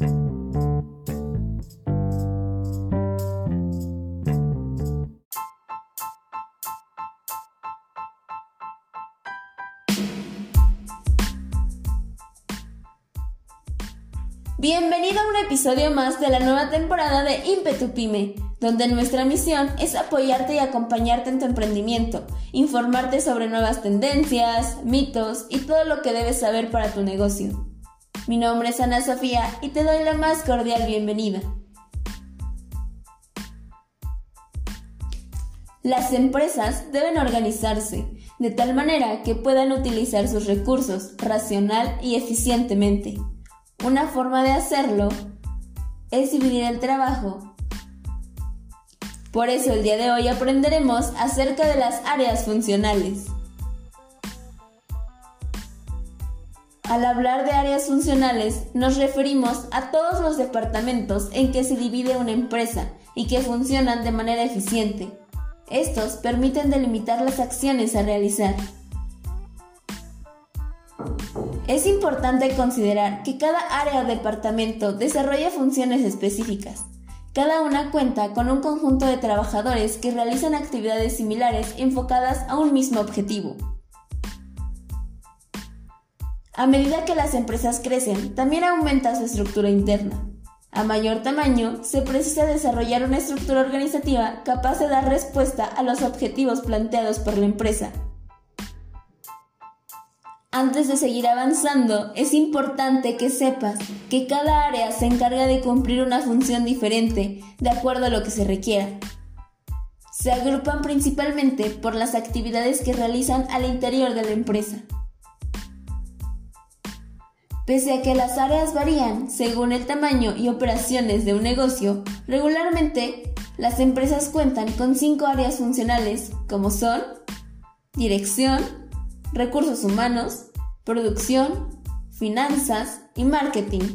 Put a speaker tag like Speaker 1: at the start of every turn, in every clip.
Speaker 1: Bienvenido a un episodio más de la nueva temporada de Impetu Pyme, donde nuestra misión es apoyarte y acompañarte en tu emprendimiento, informarte sobre nuevas tendencias, mitos y todo lo que debes saber para tu negocio. Mi nombre es Ana Sofía y te doy la más cordial bienvenida. Las empresas deben organizarse de tal manera que puedan utilizar sus recursos racional y eficientemente una forma de hacerlo es dividir el trabajo. Por eso el día de hoy aprenderemos acerca de las áreas funcionales. Al hablar de áreas funcionales nos referimos a todos los departamentos en que se divide una empresa y que funcionan de manera eficiente. Estos permiten delimitar las acciones a realizar. Es importante considerar que cada área o departamento desarrolla funciones específicas. Cada una cuenta con un conjunto de trabajadores que realizan actividades similares enfocadas a un mismo objetivo. A medida que las empresas crecen, también aumenta su estructura interna. A mayor tamaño, se precisa desarrollar una estructura organizativa capaz de dar respuesta a los objetivos planteados por la empresa antes de seguir avanzando, es importante que sepas que cada área se encarga de cumplir una función diferente de acuerdo a lo que se requiera. Se agrupan principalmente por las actividades que realizan al interior de la empresa. Pese a que las áreas varían según el tamaño y operaciones de un negocio, regularmente las empresas cuentan con cinco áreas funcionales como son dirección, recursos humanos, producción, finanzas y marketing.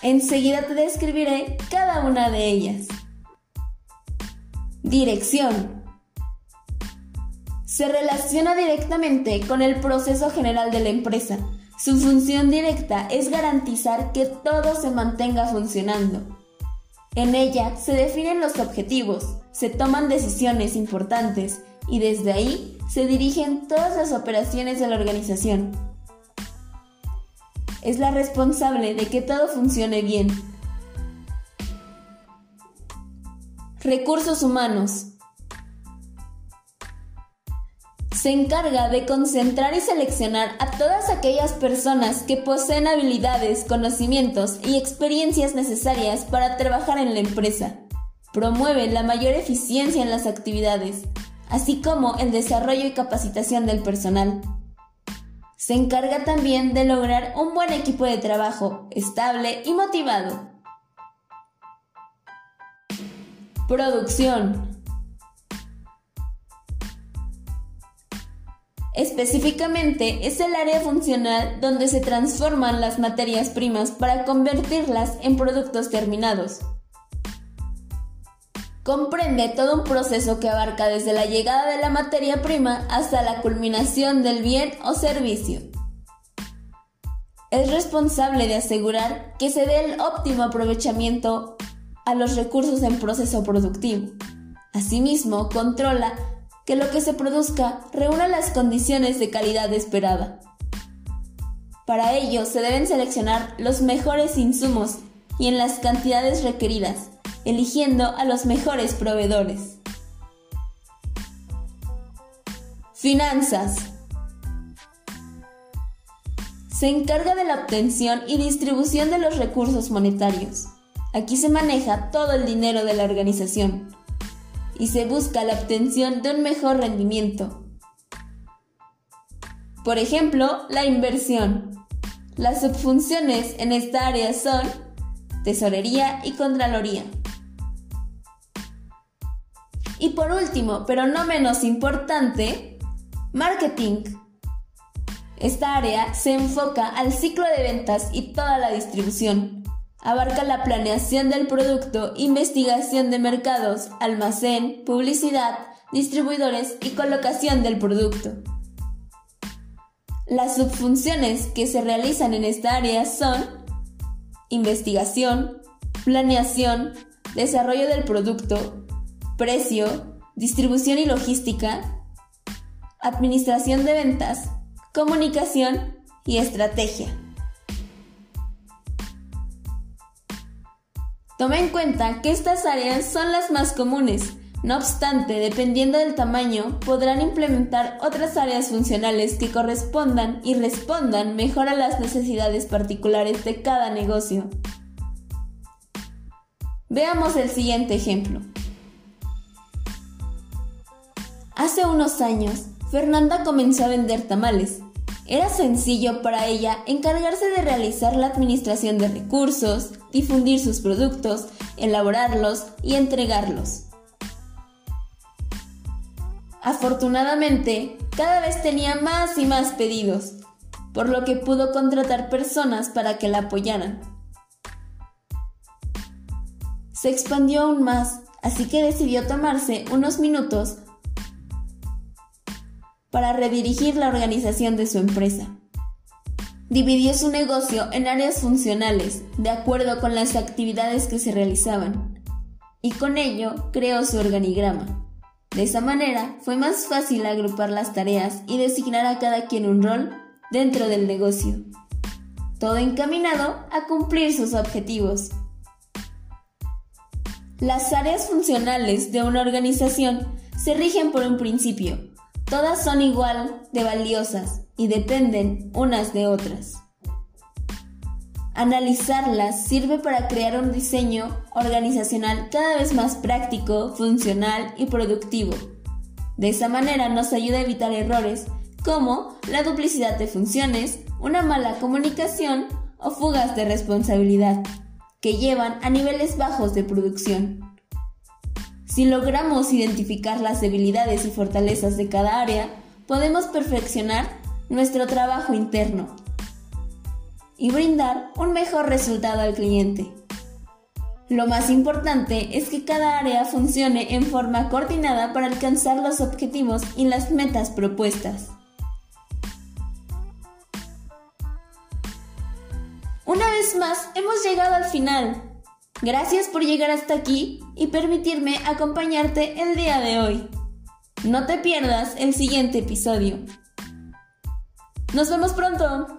Speaker 1: Enseguida te describiré cada una de ellas. Dirección. Se relaciona directamente con el proceso general de la empresa. Su función directa es garantizar que todo se mantenga funcionando. En ella se definen los objetivos, se toman decisiones importantes y desde ahí se dirigen todas las operaciones de la organización. Es la responsable de que todo funcione bien. Recursos humanos. Se encarga de concentrar y seleccionar a todas aquellas personas que poseen habilidades, conocimientos y experiencias necesarias para trabajar en la empresa. Promueve la mayor eficiencia en las actividades, así como el desarrollo y capacitación del personal. Se encarga también de lograr un buen equipo de trabajo estable y motivado. Producción. Específicamente es el área funcional donde se transforman las materias primas para convertirlas en productos terminados. Comprende todo un proceso que abarca desde la llegada de la materia prima hasta la culminación del bien o servicio. Es responsable de asegurar que se dé el óptimo aprovechamiento a los recursos en proceso productivo. Asimismo, controla que lo que se produzca reúna las condiciones de calidad esperada. Para ello se deben seleccionar los mejores insumos y en las cantidades requeridas eligiendo a los mejores proveedores. Finanzas. Se encarga de la obtención y distribución de los recursos monetarios. Aquí se maneja todo el dinero de la organización y se busca la obtención de un mejor rendimiento. Por ejemplo, la inversión. Las subfunciones en esta área son tesorería y contraloría. Y por último, pero no menos importante, marketing. Esta área se enfoca al ciclo de ventas y toda la distribución. Abarca la planeación del producto, investigación de mercados, almacén, publicidad, distribuidores y colocación del producto. Las subfunciones que se realizan en esta área son investigación, planeación, desarrollo del producto, precio, distribución y logística, administración de ventas, comunicación y estrategia. Toma en cuenta que estas áreas son las más comunes, no obstante, dependiendo del tamaño, podrán implementar otras áreas funcionales que correspondan y respondan mejor a las necesidades particulares de cada negocio. Veamos el siguiente ejemplo. Hace unos años, Fernanda comenzó a vender tamales. Era sencillo para ella encargarse de realizar la administración de recursos, difundir sus productos, elaborarlos y entregarlos. Afortunadamente, cada vez tenía más y más pedidos, por lo que pudo contratar personas para que la apoyaran. Se expandió aún más, así que decidió tomarse unos minutos para redirigir la organización de su empresa. Dividió su negocio en áreas funcionales, de acuerdo con las actividades que se realizaban, y con ello creó su organigrama. De esa manera fue más fácil agrupar las tareas y designar a cada quien un rol dentro del negocio, todo encaminado a cumplir sus objetivos. Las áreas funcionales de una organización se rigen por un principio, Todas son igual de valiosas y dependen unas de otras. Analizarlas sirve para crear un diseño organizacional cada vez más práctico, funcional y productivo. De esa manera nos ayuda a evitar errores como la duplicidad de funciones, una mala comunicación o fugas de responsabilidad, que llevan a niveles bajos de producción. Si logramos identificar las debilidades y fortalezas de cada área, podemos perfeccionar nuestro trabajo interno y brindar un mejor resultado al cliente. Lo más importante es que cada área funcione en forma coordinada para alcanzar los objetivos y las metas propuestas. Una vez más, hemos llegado al final. Gracias por llegar hasta aquí y permitirme acompañarte el día de hoy. No te pierdas el siguiente episodio. Nos vemos pronto.